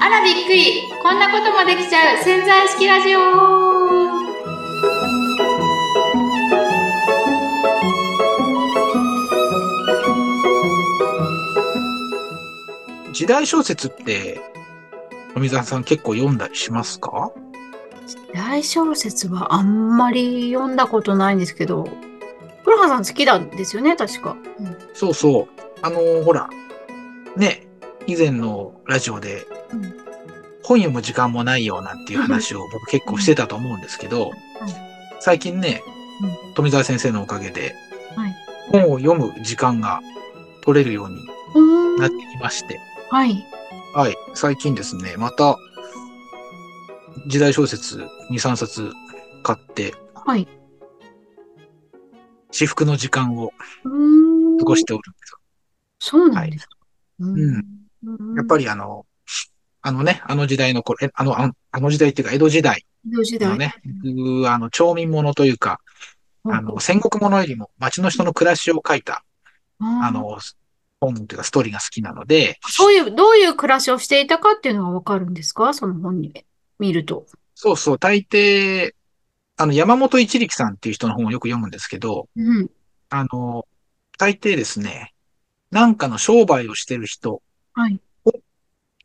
あらびっくり。こんなこともできちゃう。潜在式ラジオ。時代小説って、富澤さん結構読んだりしますか？大小説はあんまり読んだことないんですけど黒羽さん好きなんですよね確か、うんそうそう。あのーほら、ね、以前のラジオで、うん。本読む時間もないよなんていう話を僕結構してたと思うんですけど、最近ね、富澤先生のおかげで、はい。本を読む時間が取れるようにうん。なってきまして、はい。はい、最近ですね、また、時代小説2、3冊買って、はい。至福の時間をうーん過ごしておるんですよ。そうなんですか、うん。うん。やっぱりあの、あのね、あの時代の頃、えあの、あのあの時代っていうか、江戸時代江戸時代。のね、僕あの、町民ものというか、あの、戦国ものよりも町の人の暮らしを書いた、ああの、本というかストーリーが好きなので、そういう、どういう暮らしをしていたかっていうのがわかるんですか？その本に見ると。そうそう、大抵、あの、山本一力さんっていう人の本をよく読むんですけど、うん。あの、大抵ですね、なんかの商売をしてる人はい。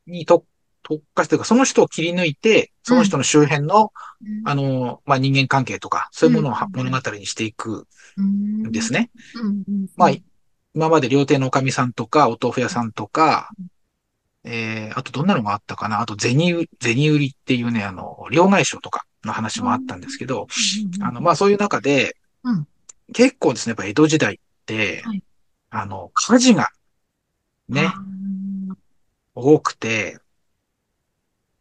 に特特化してるか、その人を切り抜いて、その人の周辺の、あの、まあ、人間関係とか、そういうものをはうん。物語にしていくうんんです。ね。うん。うん。まあ、今まで料亭のおかみさんとか、お豆腐屋さんとか、えー、あとどんなのがあったかな。あと銭売り、銭売りっていうね、あの、両替商とかの話もあったんですけど、あの、まあそういう中で、うん。結構ですね、やっぱ江戸時代はい。あの、火事がね、あ多くて、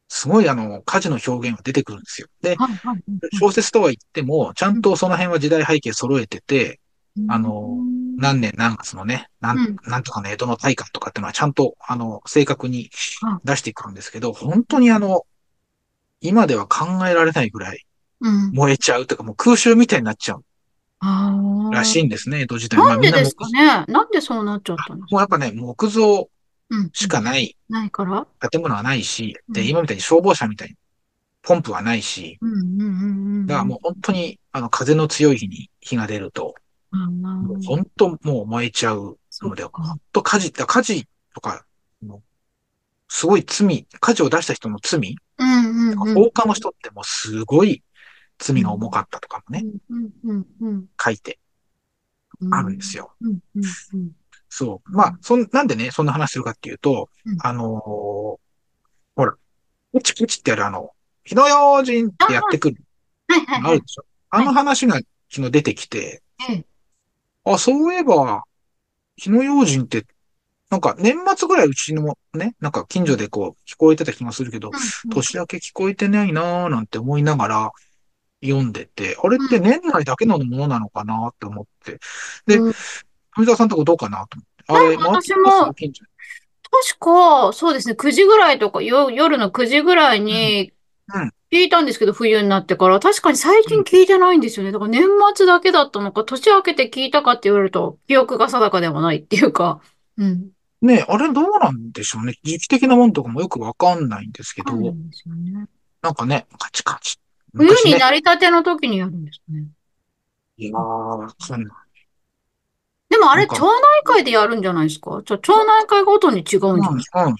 すごいあの、火事の表現が出てくるんですよ。でー、はいはい小説とは言っても、ちゃんとその辺は時代背景揃えてて、あの何年何月のね、なうん。ん、なんとかの江戸の大火とかっていうのはちゃんと、あの、正確にあ出してくるんですけど、本当にあの、今では考えられないぐらいうん。燃えちゃうというか、もう空襲みたいになっちゃうらしいんですね、江戸時代。なんでですかね？なんでそうなっちゃったんですか？もうやっぱね、木造うん。しかない、ないから？建物はないし、で、うん。今みたいに消防車みたいに、ポンプはないし、うんうんうんうん。だからもう本当に、あの、風の強い日に火が出ると、本当もう燃えちゃうので、本当火事、だ火事とか、すごい罪、火事を出した人の罪。放火の人ってもうすごい罪が重かったとかもね、書いてうん。あるんですよ。そう。まあ、そん、なんでね、そんな話するかっていうと、うんあのーほら、プチプチってやるあの、火の用心ってやってくるあるで。しょ。あの話が昨日出てきて、ええあ、そういえば、火の用心って、なんか年末ぐらいうちのね、なんか近所でこう聞こえてた気がするけど、うん年明け聞こえてないなーなんて思いながら読んでて、あれって年内だけのものなのかなって思って。で、うん富澤さんとこどうかなと思って。あれ、あ私も確か、そうですね、9時ぐらいとか、よ、夜の9時ぐらいにうんうん聞いたんですけど、冬になってから。確かに最近聞いてないんですよね。だから年末だけだったのか、年明けて聞いたかって言われると、記憶が定かではないっていうか。うん。ねあれどうなんでしょうね。時期的なもんとかもよくわかんないんですけど、なん。なんかね、カチカチ。冬になりたての時にやるんですね。いやー、わかんない。でもあれ、町内会でやるんじゃないですか？じゃあ町内会ごとに違うんじゃないですか？うん、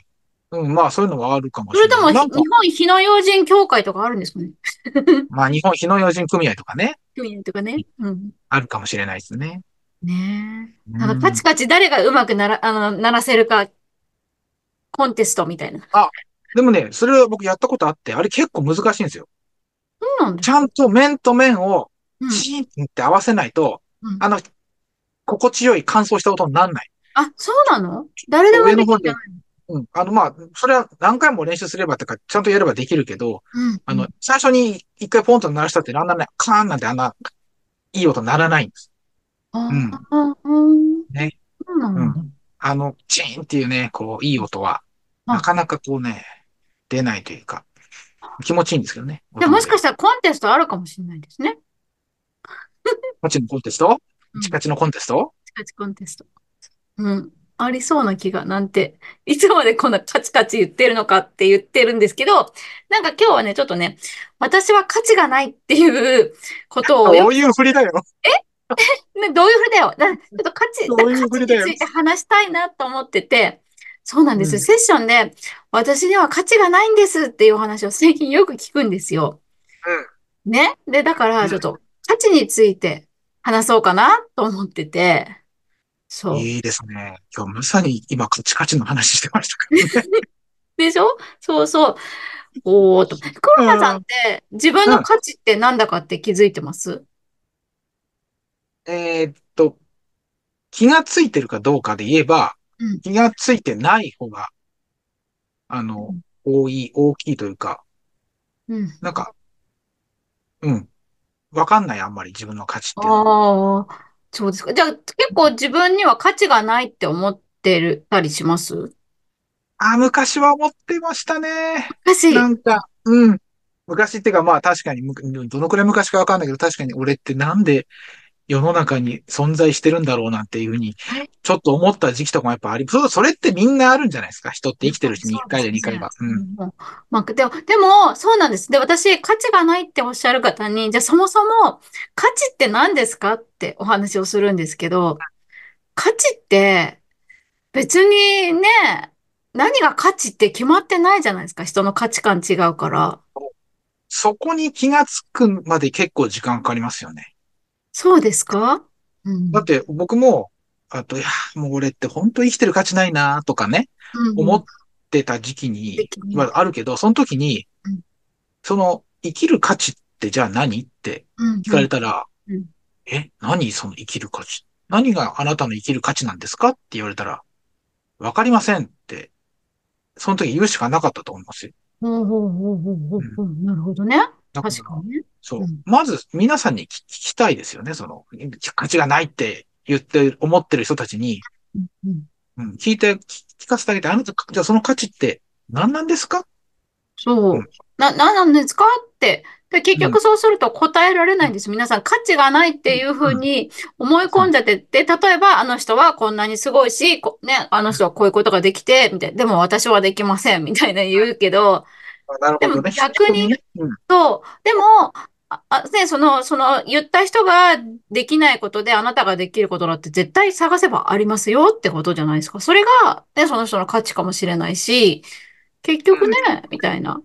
うん。うん、まあそういうのはあるかもしそれとも、れない。なんか日本火の用心協会とかあるんですかね？まあ日本火の用心組合とかね、組合とかね。うん。あるかもしれないですね。ねえ。うんなんかカチカチ誰がうまくなら、あの、鳴らせるか、コンテストみたいな。でもね、それは僕やったことあって、あれ結構難しいんですよ。そうなんちゃんと面と面をうんチーンって合わせないと、うんあの、心地よい乾燥した音にならない。あ、そうなの？誰でもできるんじゃないうん。あの、まあ、それは何回も練習すればってか、ちゃんとやればできるけど、うん。あの、最初に一回ポンと鳴らしたってあんなね、カーンなんてあんな、いい音ならないんです。あうんね。そうなんだ。あの、チーンっていうね、こう、いい音は、あなかなかこうね、出ないというか、気持ちいいんですけどね。じゃあもしかししたらコンテストあるかもしれないですね。カチのコンテスト？うんチカチのコンテスト？チカチコンテスト。ううん。ありそうな気が、なんて。いつまでこんなカチカチ言ってるのかって言ってるんですけど、なんか今日はね、ちょっとね、私は価値がないっていうことをどういう振りだよ。ね、どういうふうだよ。だちょっと価値、どういうについて話したいなと思ってて、そうなんですよ。うん。セッションで、私には価値がないんですっていうお話を 最近よく聞くんですよ。ね？で、だから。ちょっと価値について話そうかなと思ってて、そう。いいですね。今日まさに今カチカチの話してましたからね。でしょ？そうそう。おーと。黒う田さんっん。て自分うん。の価値ってなんだかって気づいてます？えーっと、気がついてるかどうかで言えば、うん。気がついてない方が、あの、うん。多い、大きいというか、うんなんか、うん、わかんない、あんまり自分の価値って。ああ、そうですか。じゃあ結構自分には価値がないって思ってるたりします？あ、昔は思ってましたね。な私、んか、うん。昔っていうか、まあ確かにむ、どのくらい昔かわかんないけど、確かに俺ってなんで世の中に存在してるんだろうなんていうふうに、ちょっと思った時期とかもやっぱあり、そう、それってみんなあるんじゃないですか？人って生きてるうちに1そうで回。で2回は。うん。うん、まあ、でも、でも、そうなんです。で、私、価値がないっておっしゃる方に、じゃあそもそも価値って何ですかってお話をするんですけど、価値って別にね、何が価値って決まってないじゃないですか。人の価値観違うから。そこに気がつくまで結構時間かかりますよね。そうですか？うん。だって僕も、あと、いや、もう俺って本当生きてる価値ないなとかね、思っうんうん。てた時期に。まあ、あるけど、その時に、うん。その生きる価値ってじゃあ何って聞かうんうん。れたら、うん。え、何その生きる価値？何があなたの生きる価値なんですかって言われたら、わかりませんって、その時言うしかなかったと思いますよ。ほうほうほうほうほうん。なるほどね。だから、確かにね。うそん。う。まず皆さんに聞聞きたいですよね。その、価値がないって言って思ってる人たちに、うんうん。うん、聞いて、聞聞かせてあげて、あなた、じゃあその価値って何なんですか？うん、そう。な、なんなんですか？って。で、結うん、局そうすると答えられうん、ないんです。皆さん価値がないっていうふうん、うに思いうん。込んじゃってて、例えばあの人はこんなにすごいし、こね、あの人はこういうことができて、みたいな。でも私はできません、みたいな言うけど、あなるでもほどね。逆に。そう。でも、あ、あね、その、その、言った人ができないことであなたができることだって絶対探せばありますよってことじゃないですか。それが、ね、その人の価値かもしれないし、結局ね、みたいな。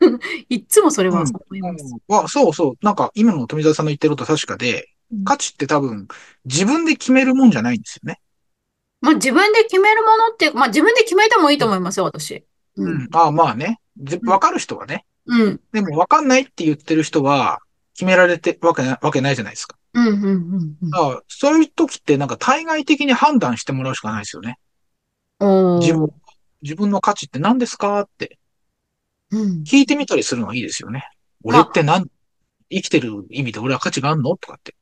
いっつもそれうん。はうん。思います。あ、そうそう。なんか、今の富澤さんの言ってることは確かで、うん価値って多分、自分で決めるもんじゃないんですよね。まあ自分で決めるものっていうか、まあ自分で決めてもいいと思いますよ、私。うん。うん。ああ、まあね。わかる人はね。うん。でも、わかんないって言ってる人は、決められてわけな、わけないじゃないですか。うん。うん。うん。うんああ、そういう時ってなんか対外的に判断してもらうしかないですよね。自分。自分の価値って何ですかってうん。聞いてみたりするのがいいですよね。俺ってま何、生きてる意味で俺は価値があるの？とかって。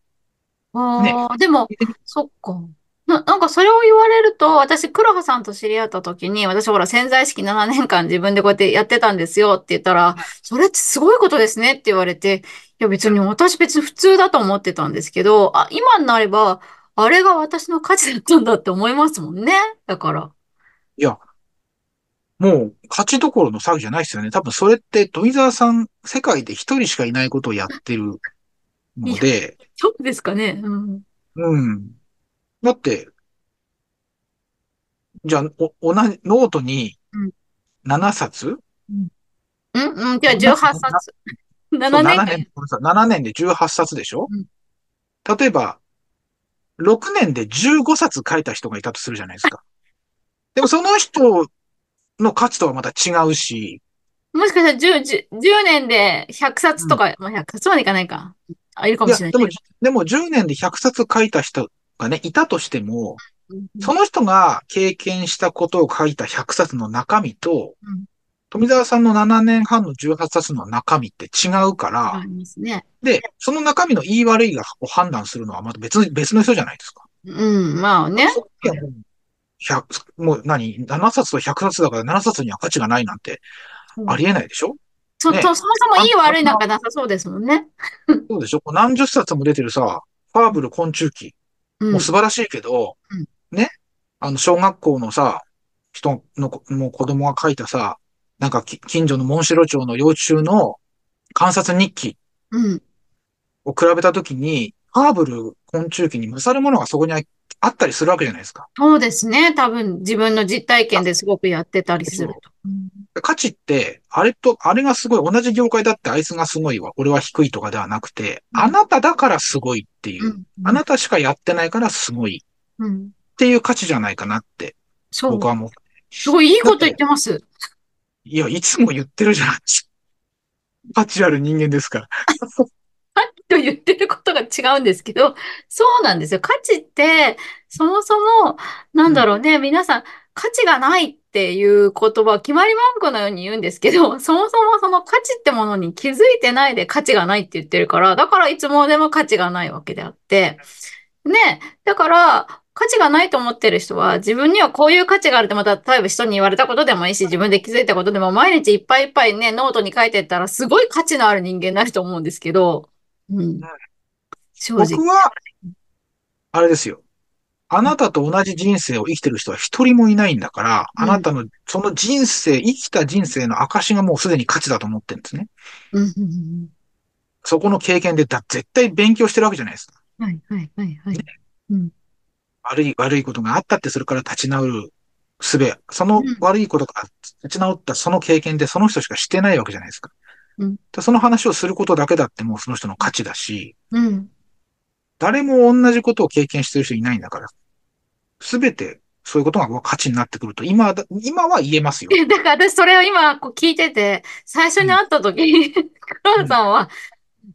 ね。あ、ああ、でも、そっか。な、なんかそれを言われると、私、黒羽さんと知り合った時に、私ほら潜在意識7年間自分でこうやってやってたんですよって言ったら、それってすごいことですねって言われて、いや別に私別に普通だと思ってたんですけど、あ、今になれば、あれが私の価値だったんだって思いますもんね。だから。いや、もう勝ちどころの騒ぎじゃないですよね。多分それって富澤さん、世界で一人しかいないことをやってるので、そうですかね。うん。うん。だって、じゃあ、お、同じ、ノートにうん。7冊？うん。うん、うん、じゃあ同じ、18な冊。そう、7年7年、間。ごめんなさい7年で18冊でしょ？うん。例えば、6年で15冊書いた人がいたとするじゃないですか。でもその人の価値とはまた違うし、もしかしたら10、10、10年で100冊うん。とか、まあ100冊までいかないか。あ、いるかもしれないね。でも、でも10年で100冊書いた人がね、いたとしても、うんうんその人が経験したことを書いた100冊の中身と、うん富澤さんの7年半の18冊の中身って違うから、ね。で、その中身の言い悪いがを判断するのはまた別の、別の人じゃないですか。うん、まあね。もう100、もう何 ?7 冊と100冊だから7冊には価値がないなんてうんありえないでしょ？そ、と、ね。そもそもいい悪いなんかなさそうですもんね。そうでしょ？何十冊も出てるさ、ファーブル昆虫記。うん、もう素晴らしいけど、うん、ね？あの、小学校のさ、人の子、もう子供が書いたさ、なんかき近所のモンシロチョウの幼虫の観察日記うん。を比べたときに、ハーブル昆虫記に勝るものがそこにああったりするわけじゃないですか。そうですね。多分自分の実体験ですごくやってたりすると。うん価値って、あれと、あれがすごい、同じ業界だってあいつがすごいわ、俺は低いとかではなくて、うんあなただからすごいっていうう、ん。あなたしかやってないからすごいうん。っていう価値じゃないかなって、そう僕。は思う。すごいいいこと言ってます。いや、いつも言ってるじゃん。価値ある人間ですから。と言ってることが違うんですけど、そうなんですよ。価値って、そもそも、なんだろうね、皆さん、価値がないっていう言葉、決まり文句のように言うんですけど、そもそもその価値ってものに気づいてないで価値がないって言ってるから、だからいつもでも価値がないわけであって、ね、だから、価値がないと思ってる人は、自分にはこういう価値があるって、また、例えば人に言われたことでもいいし、自分で気づいたことでも、毎日いっぱいいっぱいね、ノートに書いてったら、すごい価値のある人間になると思うんですけど、うん。正直。僕は、あれですよ。あなたと同じ人生を生きてる人は一人もいないんだから、うんあなたのその人生、生きた人生の証がもうすでに価値だと思ってるんですね。そこの経験でだ絶対勉強してるわけじゃないですか。うん。はい、はい、はい、はい。うん。悪い、悪いことがあったってそれから立ち直る術。そのうん悪いことから立ち直ったその経験でその人しかしてないわけじゃないですか。うんでその話をすることだけだってもうその人の価値だし、うん。誰も同じことを経験してる人いないんだから。すべてそういうことが価値になってくると、今だ、今は言えますよ。え だから私それを今こう聞いてて、最初に会った時に、黒羽さんは、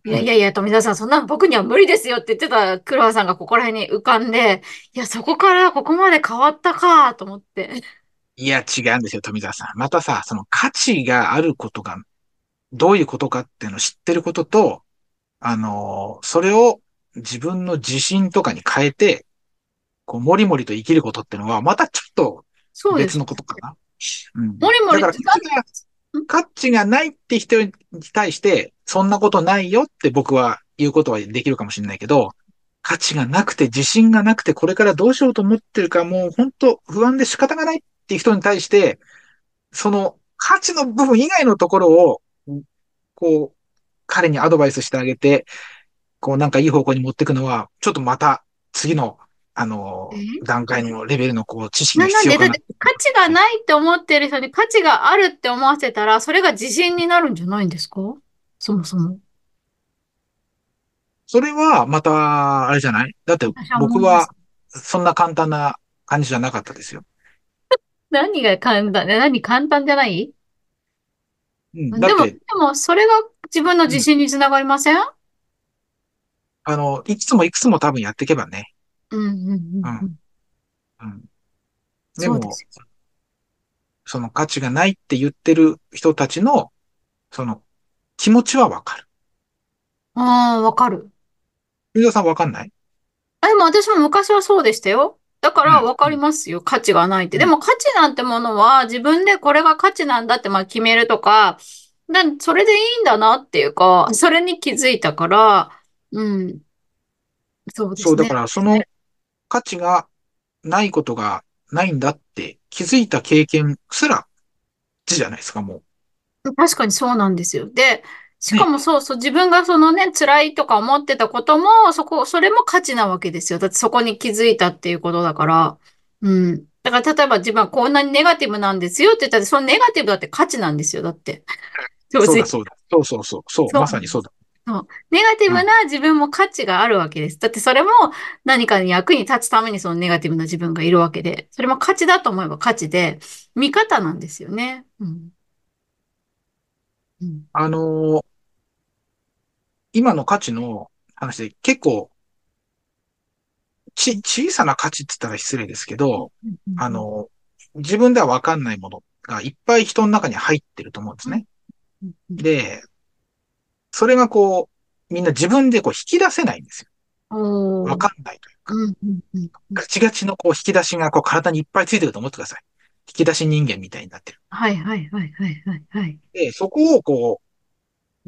いやいやいや、富田さん、そんなの僕には無理ですよって言ってた黒羽さんがここら辺に浮かんで、いや、そこからここまで変わったかと思って。いや、違うんですよ、富澤さん。またさ、その価値があることが、どういうことかっていうのを知ってることと、あのーそれを自分の自信とかに変えて、こう、もりもりと生きることっていうのは、またちょっと別。のことかな。うん。もりもりだから価値が、価値がないって人に対して、そんなことないよって僕は言うことはできるかもしれないけど、価値がなくて、自信がなくて、これからどうしようと思ってるか、もう本当不安で仕方がないっていう人に対して、その価値の部分以外のところを、こう、彼にアドバイスしてあげて、こうなんかいい方向に持っていくのは、ちょっとまた次の、あのえ、段階のレベルのこう知識がななんで、必要かなだって。価値がないって思ってる人に価値があるって思わせたら、それが自信になるんじゃないんですか？そもそも。それは、また、あれじゃない？だって僕は、そんな簡単な感じじゃなかったですよ。何が簡単、何簡単じゃない？うん、だでも、で、も、それが自分の自信につながりません？あの、いくつもいくつも多分やっていけばね。うんうんうんうん。うん。でもそうで。その価値がないって言ってる人たちの、その気持ちはわかる。ああ、わかる。ゆうざさんわかんない？あ、でも私も昔はそうでしたよ。だからうんわかりますよ。価値がないって。うんでも価値なんてものは自分でこれが価値なんだってまあ決めるとか、だそれでいいんだなっていうか、それに気づいたから、うん。そうですそう、だね。からその価値がないことがないんだって気づいた経験すら、値じゃないですか、もう。確かにそうなんですよ。で、しかもそうそう、自分がそのね、辛いとか思ってたことも、そこ、それも価値なわけですよ。だってそこに気づいたっていうことだから。うん。だから例えば自分はこんなにネガティブなんですよって言ったら、そのネガティブだって価値なんですよ。だって。そうだ、そうだ。そうそうそう。そう、そうまさにそうだ。ネガティブな自分も価値があるわけです。だってそれも何かに役に立つためにそのネガティブな自分がいるわけで、それも価値だと思えば価値で、見方なんですよね。うん。うん。あのー今の価値の話で結構、ち、小さな価値って言ったら失礼ですけど、あ、の、自分ではわかんないものがいっぱい人の中に入ってると思うんですね。で、それがこう、みんな自分でこう引き出せないんですよ。わかんないというか。ガチガチのこう引き出しがこう体にいっぱいついてると思ってください。引き出し人間みたいになってる。はいはいはいはいはいはい。で、そこをこう、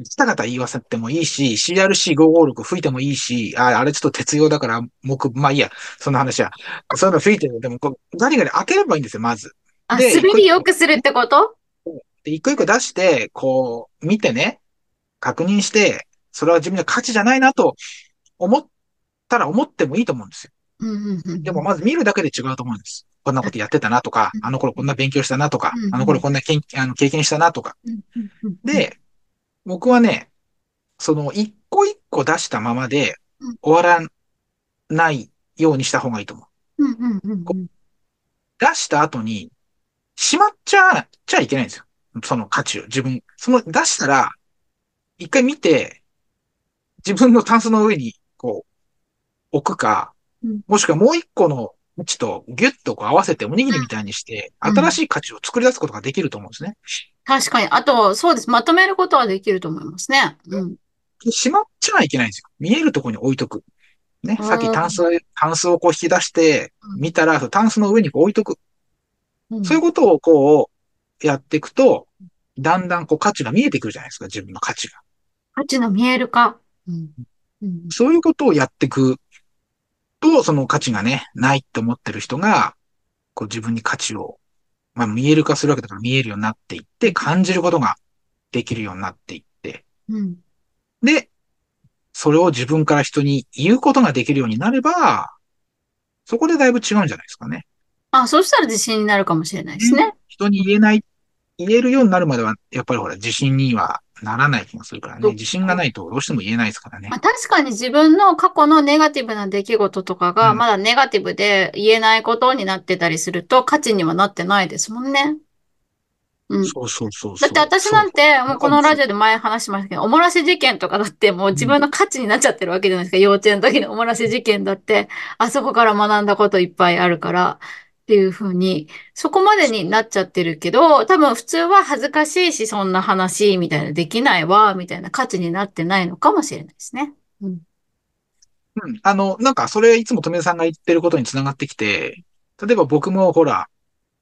した方言わせてもいいし、CRC556 吹いてもいいし、あ、あれちょっと鉄用だから、木、まあいいや、そんな話は。そういうの吹いてる。でも、こう、ガリガリ開ければいいんですよ、まず。あ、で、滑り良くするってこと？で一個一個出して、こう、見てね、確認して、それは自分の価値じゃないなと思ったら思ってもいいと思うんですよ。うんうんうんでもまず見るだけで違うと思うんです。こんなことやってたなとか、あの頃こんな勉強したなとか、あの頃こんなけんあの経験したなとか。で、僕はね、その一個一個出したままでうん終わらないようにした方がいいと思う。うんうんうんうん出した後に、しまっちゃ、ちゃいけないんですよ。その価値を。自分。その出したら、一回見て、自分のタンスの上に、こう、置くかうん、もしくはもう一個の位置とギュッとこう合わせておにぎりみたいにして、うん新しい価値を作り出すことができると思うんですね。確かに。あと、そうです。まとめることはできると思いますね。うん。しまっちゃいけないんですよ。見えるところに置いとく。ね。うんさっきタンス、タンスをこう引き出してう、ん見たら、タンスの上にこう置いとく。うんそういうことをこう、やっていくと、だんだんこう価値が見えてくるじゃないですか、自分の価値が。価値の見える化。うん。うんそういうことをやっていくと、その価値がね、ないって思ってる人が、こう自分に価値を、まあ見える化するわけだから見えるようになっていって、感じることができるようになっていって、うん。で、それを自分から人に言うことができるようになれば、そこでだいぶ違うんじゃないですかね。あ、そうしたら自信になるかもしれないですね。人に言えない、言えるようになるまでは、やっぱりほら、自信にはならない気がするからね。自信がないとどうしても言えないですからねまあ、。確かに自分の過去のネガティブな出来事とかがうんまだネガティブで言えないことになってたりすると価値にはなってないですもんね。うん。そうそうそうそう。だって私なんて、もうこのラジオで前話しましたけど、おもらし事件とかだってもう自分の価値になっちゃってるわけじゃないですか。幼稚園の時のおもらし事件だって、あそこから学んだこといっぱいあるから、っていうふうに、そこまでになっちゃってるけど、多分普通は恥ずかしいし、そんな話、みたいな、できないわ、みたいな価値になってないのかもしれないですね。うん。うん。あの、なんか、それいつも富田さんが言ってることにつながってきて、例えば僕もほら、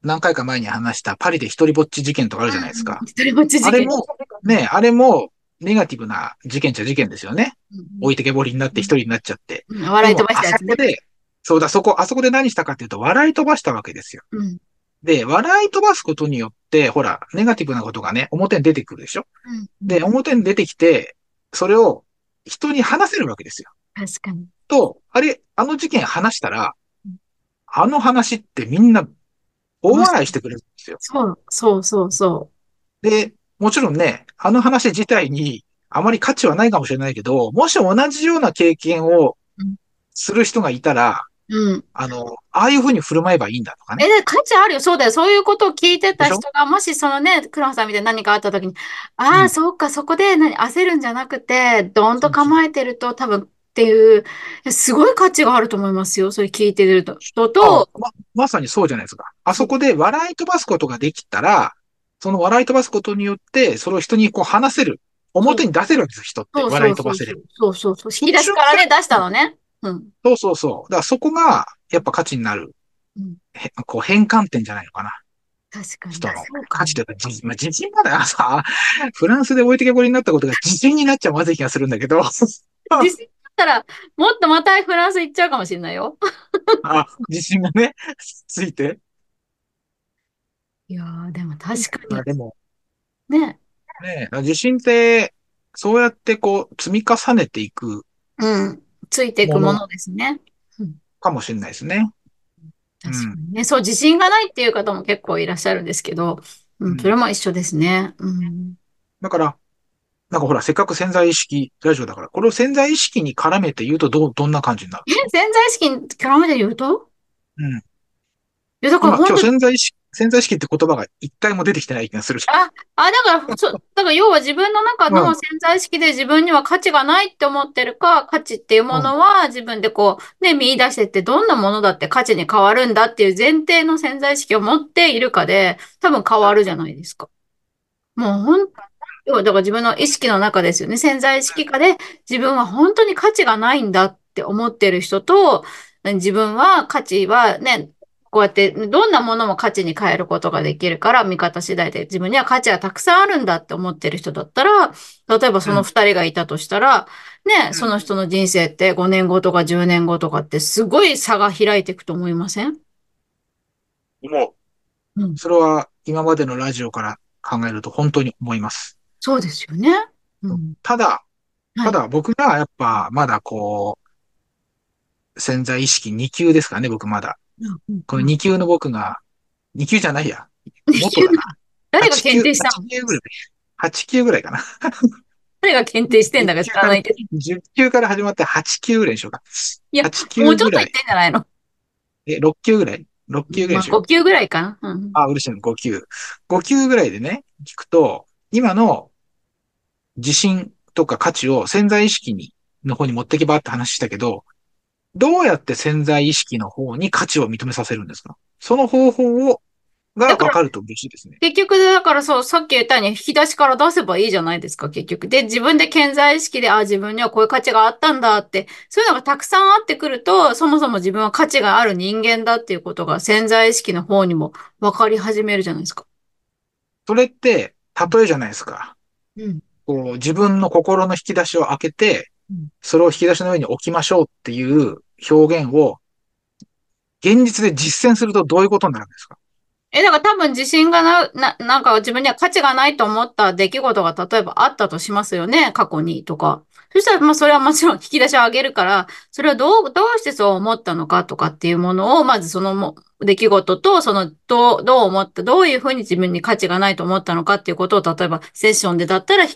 何回か前に話したパリで一人ぼっち事件とかあるじゃないですか。一人ぼっち事件。あれも、ね、あれも、ネガティブな事件っちゃ事件ですよね。うん置いてけぼりになって一人になっちゃって。うん笑い飛ばしたやつねあそこ。で、そうだ、そこ、あそこで何したかっていうと、笑い飛ばしたわけですよ。うん。で、笑い飛ばすことによって、ほら、ネガティブなことがね、表に出てくるでしょうんで、表に出てきて、それを人に話せるわけですよ。確かに。と、あれ、あの事件話したらうん、あの話ってみんな大笑いしてくれるんですよ。そう、そうそうそで、もちろんね、あの話自体にあまり価値はないかもしれないけど、もし同じような経験をうんする人がいたら、う。うん。あの、ああいうふうに振る舞えばいいんだとかえ、ね。で、価値あるよ。そうだよ。そういうことを聞いてた人が、もしそのね、黒羽さんみたいに何かあった時に、ああ、うんそうか、そこで何、焦るんじゃなくて、ドーンと構えてると多分っていう、すごい価値があると思いますよ。それ聞いてると。と、ま、まさにそうじゃないですか。あそこで笑い飛ばすことができたら、その笑い飛ばすことによって、それを人にこう話せる。表に出せるわけですよ、人って。笑い飛ばせる。そうそうそう。引き出しからね、出したのね。うん。そうそうそう。だからそこが、やっぱ価値になる。うんへこう変換点じゃないのかな。確かに。人のそうか価値というか、じまあ、自信まであさ、フランスで置いてけぼりになったことが自信になっちゃまずい気がするんだけど、自信だったら、もっとまたフランス行っちゃうかもしれないよ。あ自信がね、ついて。いやー、でも確かまあでも、に。ね。ね、自信って、そうやってこう、積み重ねていくうん。ついていくものですね。かもしれないですね。確かにね。そう、自信がないっていう方も結構いらっしゃるんですけど、ううんん、それも一緒ですね。うん。だから、なんかほら、せっかく潜在意識ラジオだから、これを潜在意識に絡めて言うとどう、どんな感じになるえ、潜在意識に絡めて言うと？うん。いや、だから今、今日潜在意識、潜在意識って言葉が一回も出てきてない気がする。あ、あ、だから、そ、だから要は自分の中うんの潜在意識で自分には価値がないって思ってるか、価値っていうものは自分でこう、ね、見出してってどんなものだって価値に変わるんだっていう前提の潜在意識を持っているかで、多分変わるじゃないですか。もう本当要はだから自分の意識の中ですよね。潜在意識下で自分は本当に価値がないんだって思ってる人と、自分は価値はね、こうやってどんなものも価値に変えることができるから、見方次第で自分には価値がたくさんあるんだって思ってる人だったら、例えばその二人がいたとしたら、ね、その人の人生って5年後とか10年後とかってすごい差が開いていくと思いません？もうんう、それは今までのラジオから考えると本当に思います。そうですよね。うん。ただ、はいただ僕がやっぱまだこう、潜在意識2級ですからね、僕まだ。うんこの2級の僕が、2級じゃないや。もっとだな。誰が検定したの？8級ぐらい。8級ぐらいかな。誰が検定してんだか知らないけど。10級から始まって8級ぐらいにしようか。いや8級もうちょっと言っ。てんじゃないの？え、6級ぐらい ?6 級ぐらいまあにしよう。5級ぐらいかな。うん。あ、嬉しいの、5級。5級ぐらいでね、聞くと、今の自信とか価値を潜在意識に、の方に持ってけばって話したけど、どうやって潜在意識の方に価値を認めさせるんですか？その方法を、がだから分かると嬉しいですね。結局、だからそう、さっき言ったように引き出しから出せばいいじゃないですか、結局。で、自分で潜在意識で、あ、自分にはこういう価値があったんだって、そういうのがたくさんあってくると、そもそも自分は価値がある人間だっていうことが潜在意識の方にも分かり始めるじゃないですか。それって、例えじゃないですか。うん。こう自分の心の引き出しを開けてうん、それを引き出しの上に置きましょうっていう表現を、現実で実践するとどういうことになるんですか？え、だから多分自信がな、な、なんか自分には価値がないと思った出来事が例えばあったとしますよね、過去にとか。そしたら、まあそれはもちろん引き出しを上げるから、それはどう、どうしてそう思ったのかとかっていうものを、まずそのも出来事と、その、どう、どう思った、どういうふうに自分に価値がないと思ったのかっていうことを、例えばセッションでだったら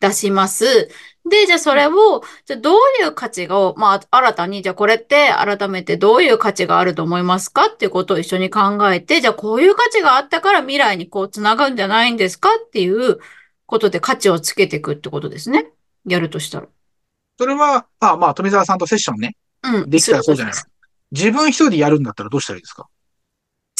出します。で、じゃあそれを、じゃあどういう価値を、まあ新たに、じゃあこれって改めてどういう価値があると思いますかっていうことを一緒に考えて、じゃあこういう価値があったから未来にこう繋がるんじゃないんですかっていうことで価値をつけていくってことですね。やるとしたら。それは、あ、まあ、富澤さんとセッションね。うん。できたらそうじゃないする自分一人でやるんだったらどうしたらいいですか？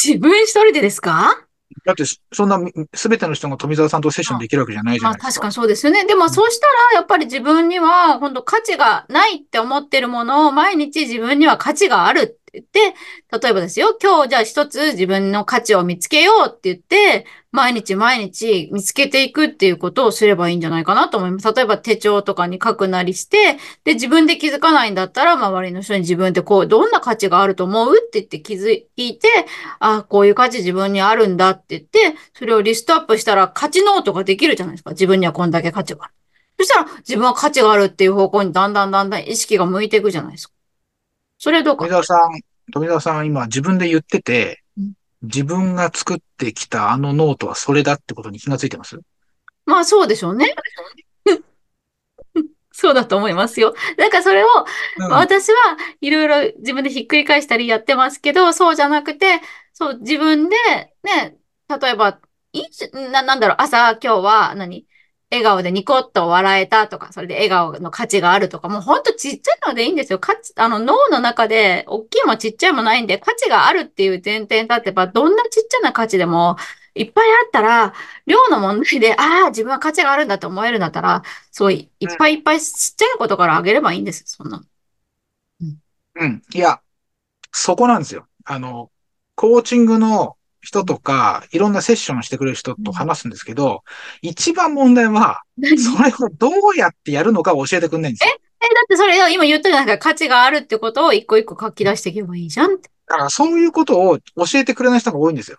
自分一人でですか？だって、そんな、すべての人が富澤さんとセッションできるわけじゃないじゃないですか。まあ確かにそうですよね。でもそうしたらやっぱり自分には本当価値がないって思ってるものを毎日自分には価値がある言って、例えばですよ、今日じゃあ一つ自分の価値を見つけようって言って、毎日毎日見つけていくっていうことをすればいいんじゃないかなと思います。例えば手帳とかに書くなりして、で、自分で気づかないんだったら周りの人に自分でこう、どんな価値があると思うって言って気づいて、あ、こういう価値自分にあるんだって言って、それをリストアップしたら価値ノートができるじゃないですか。自分にはこんだけ価値がある。そしたら自分は価値があるっていう方向にだんだんだんだん意識が向いていくじゃないですか。それどうか？富澤さん、富澤さん今自分で言っててうん、自分が作ってきたあのノートはそれだってことに気がついてます？まあそうでしょうね。そうだと思いますよ。だからそれをうん私はいろいろ自分でひっくり返したりやってますけど、そうじゃなくて、そう自分でね、例えば、いな、なんだろう、朝今日は何？笑顔でニコッと笑えたとか、それで笑顔の価値があるとか、もうほんとちっちゃいのでいいんですよ。価値、あの脳の中で大きいもちっちゃいもないんで、価値があるっていう前提に立てば、どんなちっちゃな価値でもいっぱいあったら、量の問題で、ああ、自分は価値があるんだと思えるんだったら、そういいっぱいいっぱいちっちゃいことからあげればいいんですよ、そんなの。うん。いや、そこなんですよ。あの、コーチングの人とか、いろんなセッションしてくれる人と話すんですけど、一番問題は、何？それをどうやってやるのかを教えてくんないんですよ。え、だってそれを今言ったじゃないですか。価値があるってことを一個一個書き出していけばいいじゃんって。だからそういうことを教えてくれない人が多いんですよ。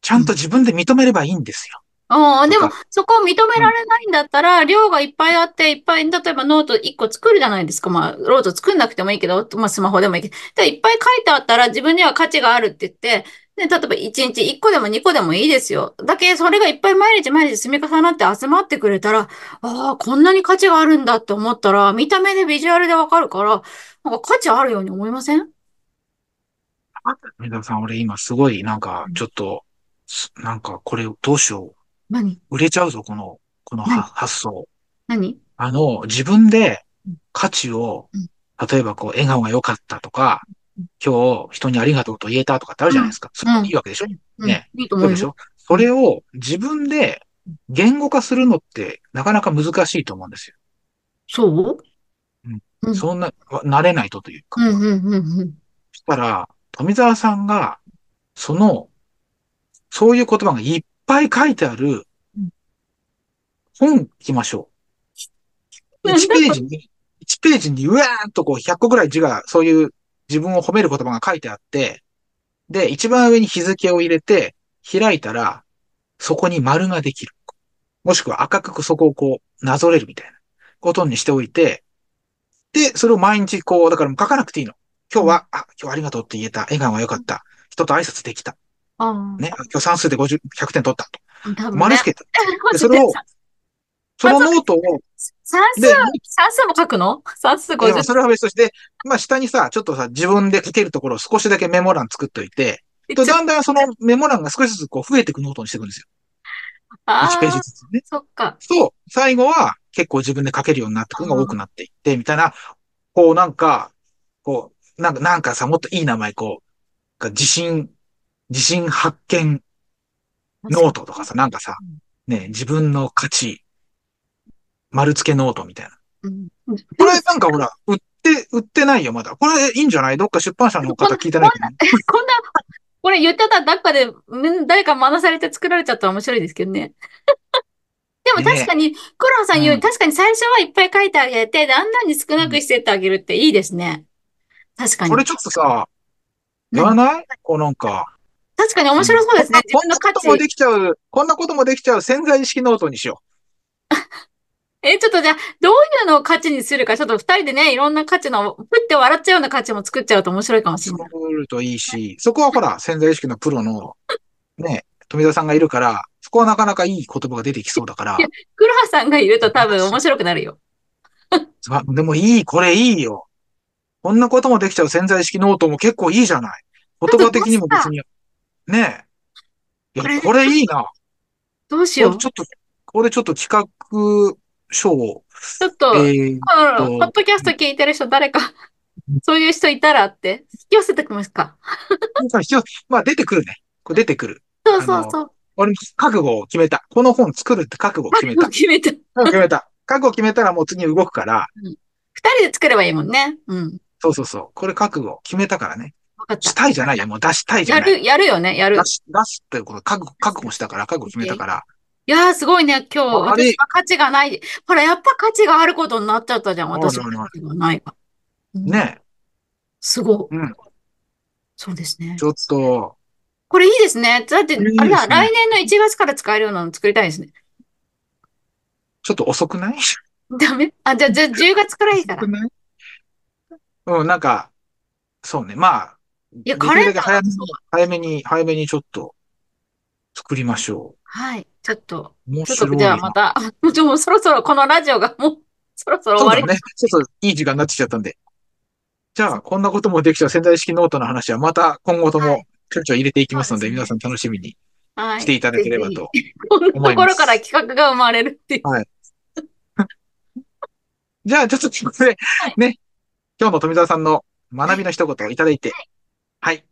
ちゃんと自分で認めればいいんですよ。うん、でもそこを認められないんだったら、量がいっぱいあって、いっぱい、例えばノート1個作るじゃないですか。まあ、ノート作んなくてもいいけど、まあ、スマホでもいいけど。で、いっぱい書いてあったら、自分には価値があるって言って、で、例えば1日1個でも2個でもいいですよ。だけそれがいっぱい毎日毎日積み重なって集まってくれたら、ああ、こんなに価値があるんだって思ったら、見た目でビジュアルでわかるから、なんか価値あるように思いません？三田さん、俺今すごいなんかちょっと、すなんかこれどうしよ何？う。売れちゃうぞ、この、この発想。何？あの、自分でうん。価値をうん、例えばこう、笑顔が良かったとか、今日人にありがとうと言えたとかってあるじゃないですか。それいいわけでしょ。うん。ね。いいと思ううでしょ。それを自分で言語化するのってなかなか難しいと思うんですよ。そう？うん。うん。そんな、慣れないとというか。うん、うん、うん、うん。そしたら、富澤さんがその、そういう言葉がいっぱい書いてあるうん。本行きましょう。1ページに、1ページにうわーっとこう100個ぐらい字が、そういう自分を褒める言葉が書いてあって、で、一番上に日付を入れて、開いたら、そこに丸ができる。もしくは赤くそこをこう、なぞれるみたいなことにしておいて、で、それを毎日こう、だからもう書かなくていいの。今日は、あ、今日ありがとうって言えた。笑顔が良かった。人と挨拶できた。あね、あ今日算数で50、100点取ったと。ね。丸付けた。でそれを そのノートを、算数で、、算数も書くの？算数いやまあ50それは別として、まあ下にさ、ちょっとさ、自分で書けるところを少しだけメモ欄作っといて、とだんだんそのメモ欄が少しずつこう増えていくノートにしていくんですよ。あ1ページあ、ずつね。そっか。そう、最後は結構自分で書けるようになってくるのが多くなっていって、みたいな、こうなんか、こう、なんか、なんかさ、もっといい名前、こう、自信、自信発見ノートとかさ、なんかさ、ね、自分の価値、丸付けノートみたいな。うん。これなんかほら、売って、売ってないよ、まだ。これいいんじゃない？どっか出版社の方聞いてないかなこんな、これ言ってたらどっかで、うん誰か学されて作られちゃったら面白いですけどね。でも確かに、黒羽さん言うように、うん確かに最初はいっぱい書いてあげて、だんだんに少なくしてってあげるっていいですね。確かに。これちょっとさ、やらない？こうなんか。確かに面白そうですね。自こんな。こともできちゃう、こんなこともできちゃう潜在意識ノートにしよえ、ちょっとじゃあ、どういうのを価値にするか、ちょっと二人でね、いろんな価値の、ふって笑っちゃうような価値も作っちゃうと面白いかもう。しれない。作るといいし、そこはほら、潜在意識のプロの、ね、富田さんがいるから、そこはなかなかいい言葉が出てきそうだからいや、黒羽さんがいると多分面白くなるよ。あでもいい、これいいよ。こんなこともできちゃう潜在意識ノートも結構いいじゃない。言葉的にも別に。ねえ。いや、これいいな。どうしよう。ちょっと、これちょっと企画書を、ちょっと、えー、このポッドキャスト聞いてる人誰か、そういう人いたらって、引き寄せてきますか？まあ出てくるね。これ出てくる。そうそうそう。俺も覚悟を決めた。この本作るって覚悟を決めた。決めた。覚悟決めた。覚悟決めたらもう次動くから、二人で作ればいいもんね。うん。そうそうそう。これ覚悟決めたからね。わかったし。たいじゃないよ。もう出したいじゃない。やる、やるよね、やる出。し、出すっていうこと覚悟、覚悟したから、覚悟決めたから。いやー、すごいね、今日、あれ私は価値がない。ほら、やっぱ価値があることになっちゃったじゃん、私は価値がないわ。うんねすごい。うんそうですねち。ょっと、これいいですね。だって、これいいあれだ、ですね来年の1月から使えるようなの作りたいですね。ちょっと遅くない？ダメ？あ、じゃあ、じゃあ10月からいいから遅く。ない？うん、なんか、そうね。まあ、いや、できるカレンダー早めに早めに、早めにちょっと作りましょはい。ちょっと、う。面ちょっと。じゃあまた、も うちょもうそろそろこのラジオがもう、そろそろ終わり。そうだね。ちょっといい時間になってきちゃったんで。じゃあ、こんなこともできちゃう潜在意識ノートの話はまた今後とはもちょいちょい入れていきますので、そうですね皆さん楽しみにはい。していただければぜとひ。こんなと思いますころから企画が生まれるっていう。じゃあ、ちょっとここで、ね、今日の富澤さんの学びの一言をいただいて、はい。はい。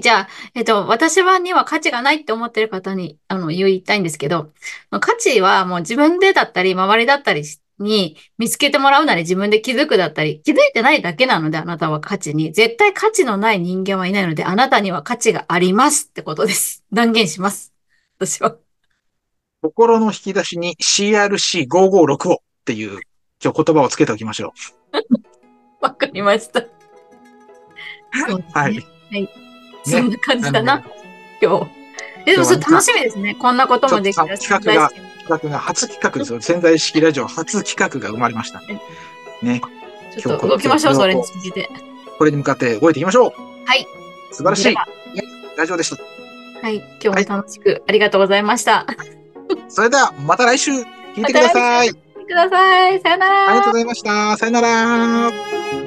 じゃあ、えっと、私はには価値がないって思ってる方に、あの、言いたいんですけど、価値はもう自分でだったり、周りだったりに見つけてもらうなり自分で気づくだったり、気づいてないだけなので、あなたは価値に。絶対価値のない人間はいないので、あなたには価値がありますってことです。断言します。私は。心の引き出しに CRC556 をっていう今日言葉をつけておきましょ わかりました。そうう。はい。ですね。そんな感じだな、あの今日。えでもそれ楽しみですね。こんなこともできた企画が企画が初企画ですよ。潜在意識ラジオ初企画が生まれました。ね。ちょっと動きましょう、それに向けて。これに向かって動いていきましょう。はい。素晴らしいラジオでした。はい。今日も楽しくありがとうございました。それではまた来週聞いてください。ください。さよなら。ありがとうございました。さよなら。